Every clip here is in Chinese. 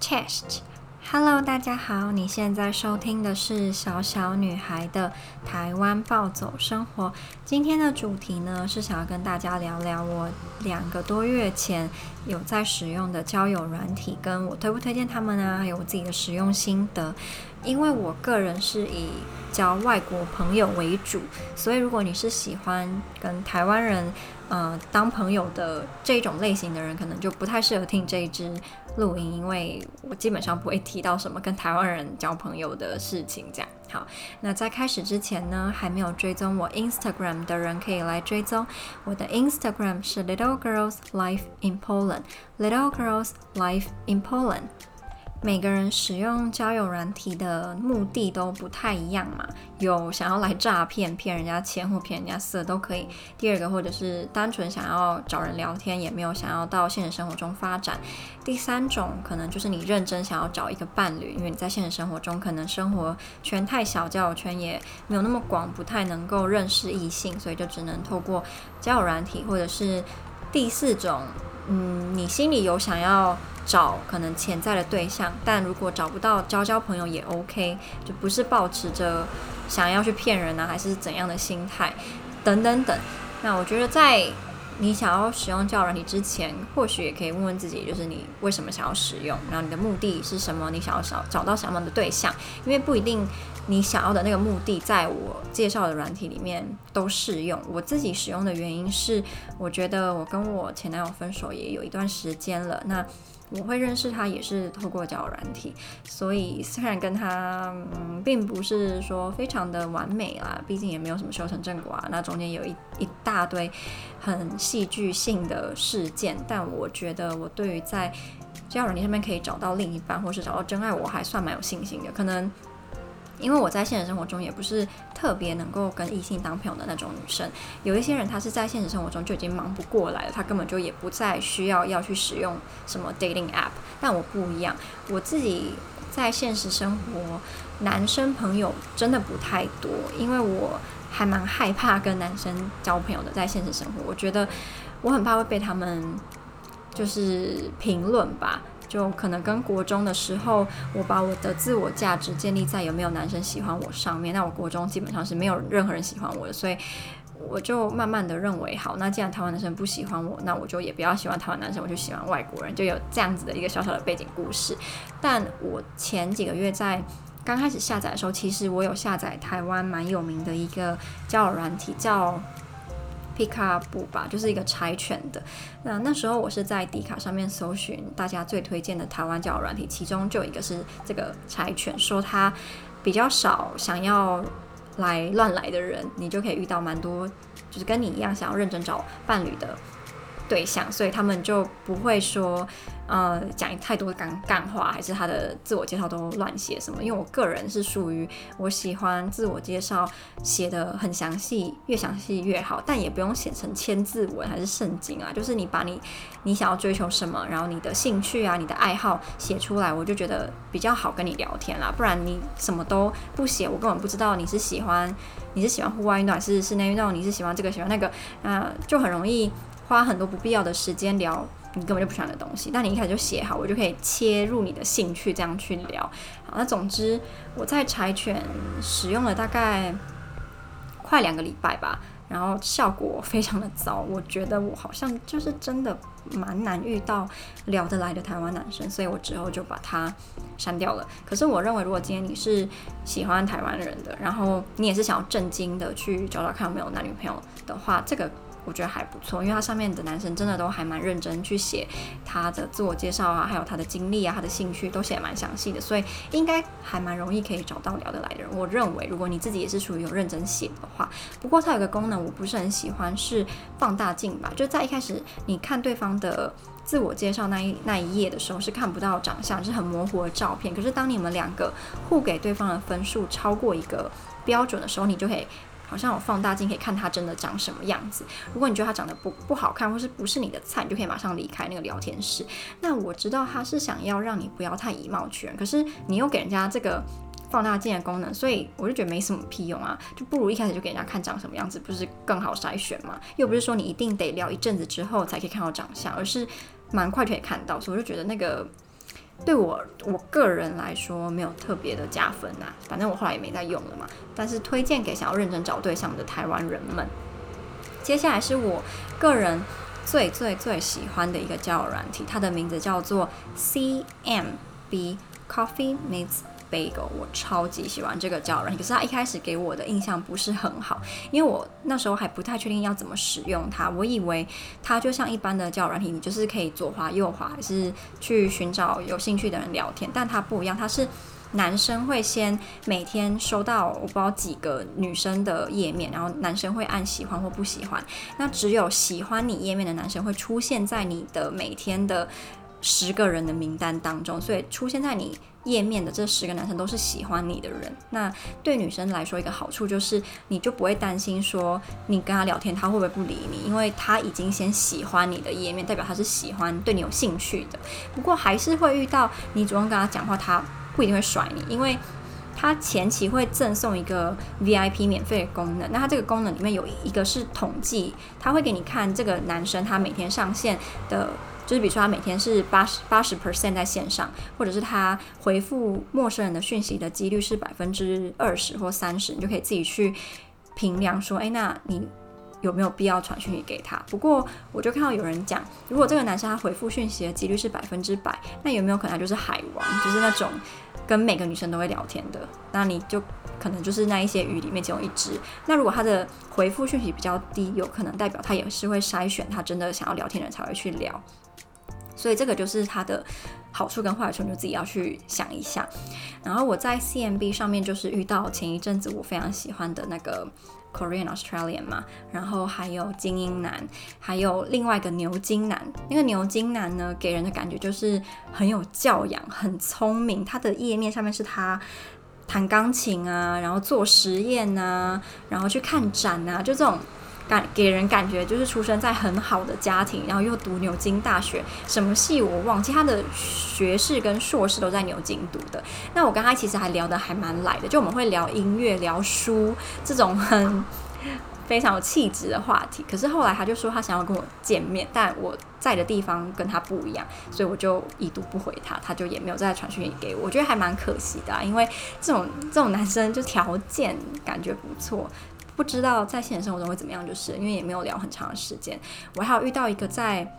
Chest Chest，Hello，大家好，你现在收听的是小小女孩的台湾暴走生活。今天的主题呢，是想要跟大家聊聊我两个多月前有在使用的交友软体，跟我推不推荐他们啊，还有我自己的使用心得。因为我个人是以交外国朋友为主，所以如果你是喜欢跟台湾人呃当朋友的这种类型的人，可能就不太适合听这一支录音，因为我基本上不会提到什么跟台湾人交朋友的事情。这样好，那在开始之前呢，还没有追踪我 Instagram 的人可以来追踪我的 Instagram 是 Little Girls Life in Poland，Little Girls Life in Poland。每个人使用交友软体的目的都不太一样嘛，有想要来诈骗、骗人家钱或骗人家色都可以。第二个，或者是单纯想要找人聊天，也没有想要到现实生活中发展。第三种，可能就是你认真想要找一个伴侣，因为你在现实生活中可能生活圈太小，交友圈也没有那么广，不太能够认识异性，所以就只能透过交友软体，或者是第四种，嗯，你心里有想要。找可能潜在的对象，但如果找不到，交交朋友也 OK，就不是抱持着想要去骗人啊，还是怎样的心态，等等等。那我觉得在你想要使用交友软体之前，或许也可以问问自己，就是你为什么想要使用，然后你的目的是什么？你想要找找到什么样的对象？因为不一定你想要的那个目的，在我介绍的软体里面都适用。我自己使用的原因是，我觉得我跟我前男友分手也有一段时间了，那。我会认识他也是透过交友软体，所以虽然跟他嗯并不是说非常的完美啦，毕竟也没有什么修成正果啊，那中间有一一大堆很戏剧性的事件，但我觉得我对于在交友软体上面可以找到另一半，或是找到真爱，我还算蛮有信心的，可能。因为我在现实生活中也不是特别能够跟异性当朋友的那种女生，有一些人他是在现实生活中就已经忙不过来了，他根本就也不再需要要去使用什么 dating app。但我不一样，我自己在现实生活男生朋友真的不太多，因为我还蛮害怕跟男生交朋友的，在现实生活，我觉得我很怕会被他们就是评论吧。就可能跟国中的时候，我把我的自我价值建立在有没有男生喜欢我上面。那我国中基本上是没有任何人喜欢我的，所以我就慢慢的认为，好，那既然台湾男生不喜欢我，那我就也不要喜欢台湾男生，我就喜欢外国人，就有这样子的一个小小的背景故事。但我前几个月在刚开始下载的时候，其实我有下载台湾蛮有名的一个交友软体，叫。皮卡布吧，就是一个柴犬的。那那时候我是在迪卡上面搜寻大家最推荐的台湾交友软体，其中就有一个是这个柴犬，说它比较少想要来乱来的人，你就可以遇到蛮多，就是跟你一样想要认真找伴侣的。对象，所以他们就不会说，呃，讲太多干干话，还是他的自我介绍都乱写什么。因为我个人是属于我喜欢自我介绍写得很详细，越详细越好，但也不用写成千字文还是圣经啊。就是你把你你想要追求什么，然后你的兴趣啊、你的爱好写出来，我就觉得比较好跟你聊天啦。不然你什么都不写，我根本不知道你是喜欢你是喜欢户外运动还是室内运动，你是喜欢这个喜欢那个，那就很容易。花很多不必要的时间聊你根本就不喜欢的东西，但你一开始就写好，我就可以切入你的兴趣，这样去聊。好，那总之我在柴犬使用了大概快两个礼拜吧，然后效果非常的糟，我觉得我好像就是真的蛮难遇到聊得来的台湾男生，所以我之后就把它删掉了。可是我认为，如果今天你是喜欢台湾人的，然后你也是想要正经的去找找看有没有男女朋友的话，这个。我觉得还不错，因为它上面的男生真的都还蛮认真去写他的自我介绍啊，还有他的经历啊，他的兴趣都写得蛮详细的，所以应该还蛮容易可以找到聊得来的人。我认为，如果你自己也是属于有认真写的话，不过它有个功能我不是很喜欢，是放大镜吧？就在一开始你看对方的自我介绍那一那一页的时候，是看不到长相，是很模糊的照片。可是当你们两个互给对方的分数超过一个标准的时候，你就可以。好像有放大镜可以看他真的长什么样子。如果你觉得他长得不不好看，或是不是你的菜，你就可以马上离开那个聊天室。那我知道他是想要让你不要太以貌取人，可是你又给人家这个放大镜的功能，所以我就觉得没什么屁用啊，就不如一开始就给人家看长什么样子，不是更好筛选吗？又不是说你一定得聊一阵子之后才可以看到长相，而是蛮快就可以看到，所以我就觉得那个。对我我个人来说没有特别的加分呐、反正我后来也没再用了嘛。但是推荐给想要认真找对象的台湾人们。接下来是我个人最最最喜欢的一个交友软体，它的名字叫做 CMB Coffee Meets 贝狗我超级喜欢这个交友软体，可是它一开始给我的印象不是很好，因为我那时候还不太确定要怎么使用它。我以为它就像一般的交友软体，你就是可以左滑右滑，还是去寻找有兴趣的人聊天。但它不一样，它是男生会先每天收到我不知道几个女生的页面，然后男生会按喜欢或不喜欢。那只有喜欢你页面的男生会出现在你的每天的十个人的名单当中，所以出现在你。页面的这十个男生都是喜欢你的人，那对女生来说一个好处就是，你就不会担心说你跟他聊天他会不会不理你，因为他已经先喜欢你的页面，代表他是喜欢对你有兴趣的。不过还是会遇到你主动跟他讲话，他不一定会甩你，因为他前期会赠送一个 VIP 免费的功能。那他这个功能里面有一个是统计，他会给你看这个男生他每天上线的。就是比如说他每天是八十八十 percent 在线上，或者是他回复陌生人的讯息的几率是百分之二十或三十，你就可以自己去评量说，哎，那你有没有必要传讯息给他？不过我就看到有人讲，如果这个男生他回复讯息的几率是百分之百，那有没有可能他就是海王，就是那种跟每个女生都会聊天的？那你就可能就是那一些鱼里面其中一只。那如果他的回复讯息比较低，有可能代表他也是会筛选他真的想要聊天的人才会去聊。所以这个就是它的好处跟坏处，你就自己要去想一下。然后我在 CMB 上面就是遇到前一阵子我非常喜欢的那个 Korean Australian 嘛，然后还有精英男，还有另外一个牛津男。那个牛津男呢，给人的感觉就是很有教养，很聪明。他的页面上面是他弹钢琴啊，然后做实验啊，然后去看展啊，就这种。感给人感觉就是出生在很好的家庭，然后又读牛津大学，什么系我忘记，他的学士跟硕士都在牛津读的。那我跟他其实还聊得还蛮来的，就我们会聊音乐、聊书这种很非常有气质的话题。可是后来他就说他想要跟我见面，但我在的地方跟他不一样，所以我就已读不回他，他就也没有再传讯息给我。我觉得还蛮可惜的啊，因为这种这种男生就条件感觉不错。不知道在现实生活中会怎么样，就是因为也没有聊很长的时间。我还有遇到一个在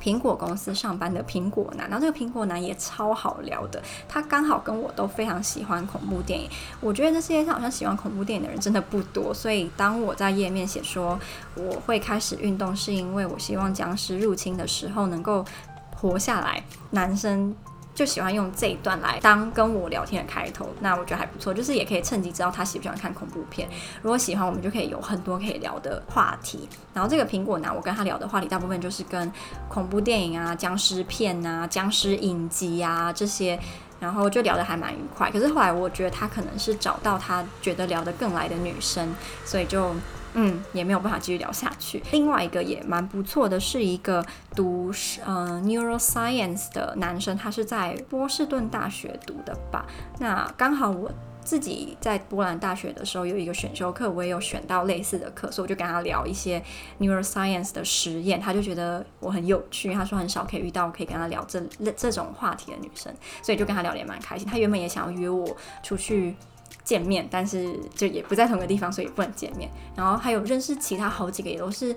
苹果公司上班的苹果男，然后这个苹果男也超好聊的。他刚好跟我都非常喜欢恐怖电影。我觉得这世界上好像喜欢恐怖电影的人真的不多，所以当我在页面写说我会开始运动，是因为我希望僵尸入侵的时候能够活下来。男生。就喜欢用这一段来当跟我聊天的开头，那我觉得还不错，就是也可以趁机知道他喜不喜欢看恐怖片。如果喜欢，我们就可以有很多可以聊的话题。然后这个苹果男，我跟他聊的话题大部分就是跟恐怖电影啊、僵尸片啊、僵尸影集啊这些，然后就聊得还蛮愉快。可是后来我觉得他可能是找到他觉得聊得更来的女生，所以就。嗯，也没有办法继续聊下去。另外一个也蛮不错的，是一个读呃 neuroscience 的男生，他是在波士顿大学读的吧？那刚好我自己在波兰大学的时候有一个选修课，我也有选到类似的课，所以我就跟他聊一些 neuroscience 的实验，他就觉得我很有趣。他说很少可以遇到可以跟他聊这这种话题的女生，所以就跟他聊得也蛮开心。他原本也想要约我出去。见面，但是就也不在同个地方，所以不能见面。然后还有认识其他好几个，也都是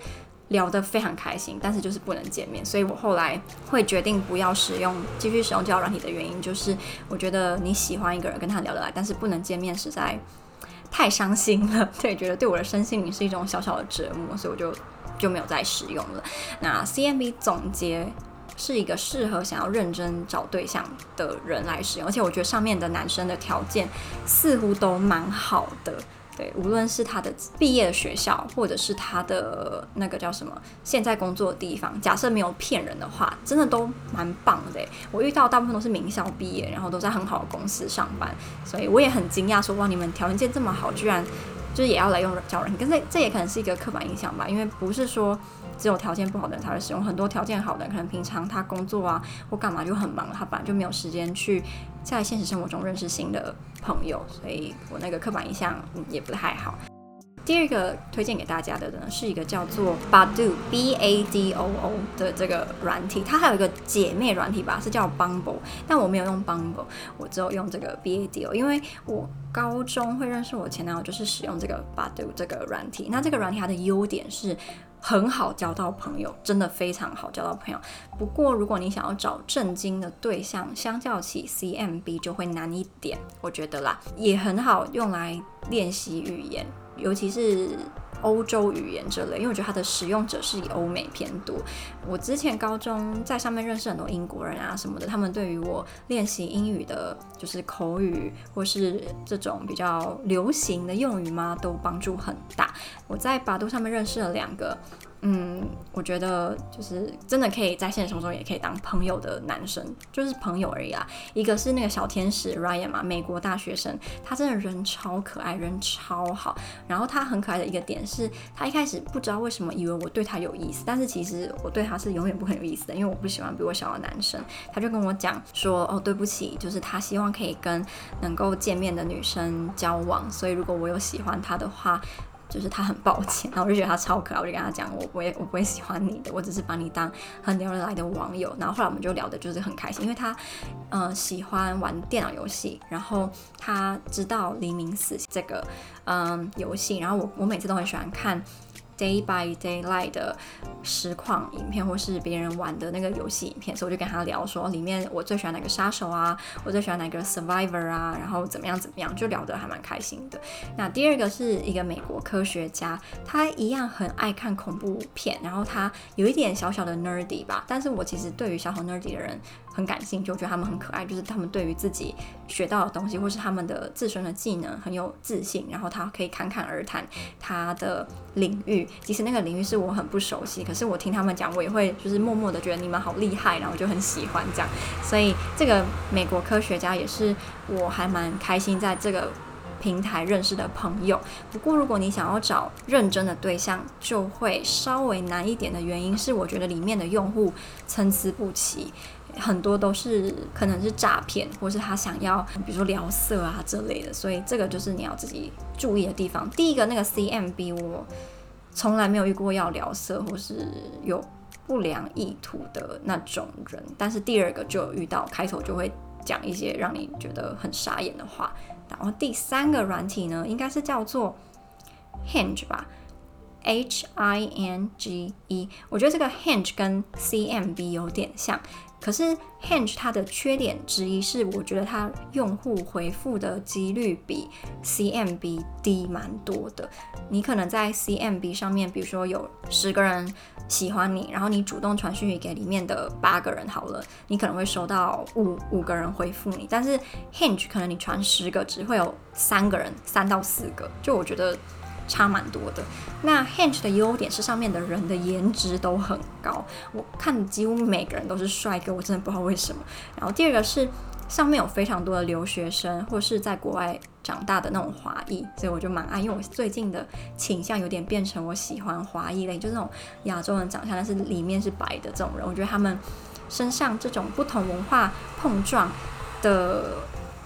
聊得非常开心，但是就是不能见面。所以我后来会决定不要使用，继续使用交友软体的原因，就是我觉得你喜欢一个人，跟他聊得来，但是不能见面，实在太伤心了。对，觉得对我的身心灵是一种小小的折磨，所以我就就没有再使用了。那 CMB 总结。是一个适合想要认真找对象的人来使用，而且我觉得上面的男生的条件似乎都蛮好的，对，无论是他的毕业的学校，或者是他的那个叫什么现在工作的地方，假设没有骗人的话，真的都蛮棒的。我遇到大部分都是名校毕业，然后都在很好的公司上班，所以我也很惊讶，说哇，你们条件这么好，居然就是也要来用交友软体，可是这也可能是一个刻板印象吧，因为不是说。只有条件不好的人才会使用，很多条件好的人可能平常他工作啊或干嘛就很忙，他本来就没有时间去在现实生活中认识新的朋友，所以我那个刻板印象也不太好。第二个推荐给大家的呢，是一个叫做 Badoo B A D O O 的这个软体，它还有一个姐妹软体吧，是叫 Bumble，但我没有用 Bumble，我只有用这个 B A D O，因为我高中会认识我前男友就是使用这个 Badoo 这个软体。那这个软体它的优点是很好交到朋友，真的非常好交到朋友。不过如果你想要找正经的对象，相较起 C M B 就会难一点，我觉得啦，也很好用来练习语言。尤其是欧洲语言这类，因为我觉得它的使用者是以欧美偏多。我之前高中在上面认识很多英国人啊什么的，他们对于我练习英语的，就是口语或是这种比较流行的用语嘛，都帮助很大。我在百度上面认识了两个。嗯，我觉得就是真的可以在现实生活中也可以当朋友的男生，就是朋友而已啊。一个是那个小天使 Ryan 嘛，美国大学生，他真的人超可爱，人超好。然后他很可爱的一个点是，他一开始不知道为什么以为我对他有意思，但是其实我对他是永远不很有意思的，因为我不喜欢比我小的男生。他就跟我讲说，哦，对不起，就是他希望可以跟能够见面的女生交往，所以如果我有喜欢他的话。就是他很抱歉，然后我就觉得他超可爱，我就跟他讲，我不会，我不会喜欢你的，我只是把你当很聊得来的网友。然后后来我们就聊的就是很开心，因为他，呃，喜欢玩电脑游戏，然后他知道《黎明死》这个，嗯、游戏，然后我我每次都很喜欢看。Day by Daylight 的实况影片，或是别人玩的那个游戏影片，所以我就跟他聊说，里面我最喜欢哪个杀手啊，我最喜欢哪个 Survivor 啊，然后怎么样怎么样，就聊得还蛮开心的。那第二个是一个美国科学家，他一样很爱看恐怖片，然后他有一点小小的 nerdy 吧，但是我其实对于小小 nerdy 的人。很感兴趣，我觉得他们很可爱，就是他们对于自己学到的东西，或是他们的自身的技能很有自信，然后他可以侃侃而谈他的领域，即使那个领域是我很不熟悉，可是我听他们讲，我也会就是默默的觉得你们好厉害，然后就很喜欢这样。所以这个美国科学家也是我还蛮开心在这个平台认识的朋友。不过如果你想要找认真的对象，就会稍微难一点的原因是，我觉得里面的用户参差不齐。很多都是可能是诈骗，或是他想要，比如说聊色啊这类的，所以这个就是你要自己注意的地方。第一个那个 CMB，我从来没有遇过要聊色或是有不良意图的那种人，但是第二个就遇到，开头就会讲一些让你觉得很傻眼的话。然后第三个软体呢，应该是叫做 Hinge 吧，H I N G E。我觉得这个 Hinge 跟 CMB 有点像。可是 Hinge 它的缺点之一是，我觉得它用户回复的几率比 CMB 低蛮多的。你可能在 CMB 上面，比如说有十个人喜欢你，然后你主动传讯息给里面的八个人好了，你可能会收到五五个人回复你。但是 Hinge 可能你传十个，只会有三个人，三到四个。就我觉得。差蛮多的。那 Hinge 的优点是上面的人的颜值都很高，我看几乎每个人都是帅哥，我真的不知道为什么。然后第二个是上面有非常多的留学生或是在国外长大的那种华裔，所以我就蛮爱。因为我最近的倾向有点变成我喜欢华裔类，就是那种亚洲人长相，但是里面是白的这种人。我觉得他们身上这种不同文化碰撞的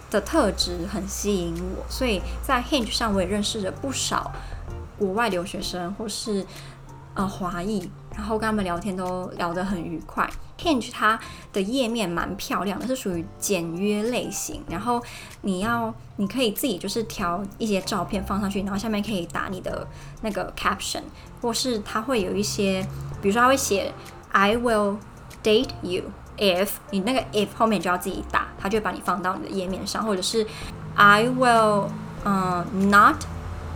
的特质很吸引我，所以在 Hinge 上我也认识了不少。国外留学生或是呃华裔，然后跟他们聊天都聊得很愉快。Hinge 它的页面蛮漂亮的，是属于简约类型。然后你要你可以自己就是调一些照片放上去，然后下面可以打你的那个 caption，或是它会有一些，比如说它会写 I will date you if 你那个 if 后面就要自己打，它就会把你放到你的页面上，或者是 I will 嗯、uh, not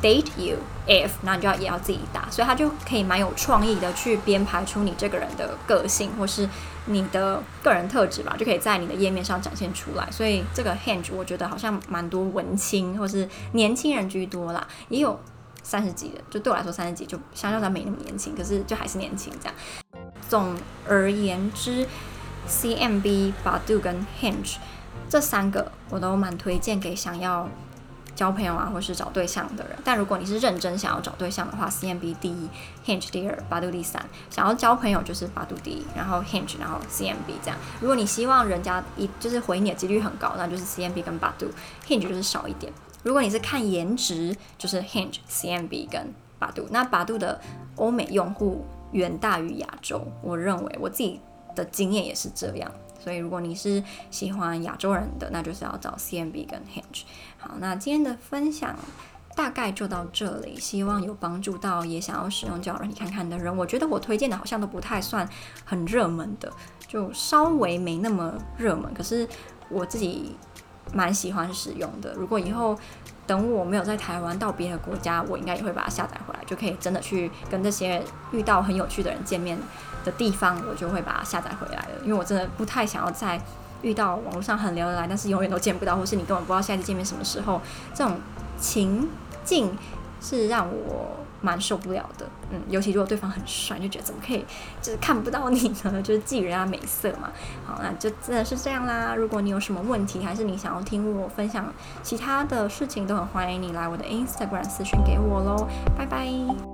date you。F，那你就要也要自己打，所以他就可以蛮有创意的去编排出你这个人的个性或是你的个人特质吧，就可以在你的页面上展现出来。所以这个 Hinge 我觉得好像蛮多文青或是年轻人居多啦，也有三十几的，就对我来说三十几就相较他没那么年轻，可是就还是年轻这样。总而言之，CMB、Badoo 跟 Hinge 这三个我都蛮推荐给想要。交朋友啊，或是找对象的人。但如果你是认真想要找对象的话，CMB 第一，Hinge 第二，Badoo 第三。想要交朋友就是 Badoo 第一，然后 Hinge，然后 CMB 这样。如果你希望人家一就是回你的几率很高，那就是 CMB 跟 Badoo，Hinge 就是少一点。如果你是看颜值，就是 Hinge、CMB 跟 Badoo。那 Badoo 的欧美用户远大于亚洲，我认为我自己的经验也是这样。所以，如果你是喜欢亚洲人的，那就是要找 CMB 跟 Hinge。好，那今天的分享大概就到这里，希望有帮助到也想要使用交友软体看看的人。我觉得我推荐的好像都不太算很热门的，就稍微没那么热门，可是我自己蛮喜欢使用的。如果以后等我没有在台湾到别的国家，我应该也会把它下载回来，就可以真的去跟这些遇到很有趣的人见面的地方，我就会把它下载回来了。因为我真的不太想要在遇到网络上很聊得来，但是永远都见不到，或是你根本不知道下一次见面什么时候，这种情境是让我蛮受不了的。嗯，尤其如果对方很帅，就觉得怎么可以就是看不到你呢？就是觊人家美色嘛。好，那就真的是这样啦。如果你有什么问题，还是你想要听我分享其他的事情，都很欢迎你来我的 Instagram 私信给我喽。拜拜。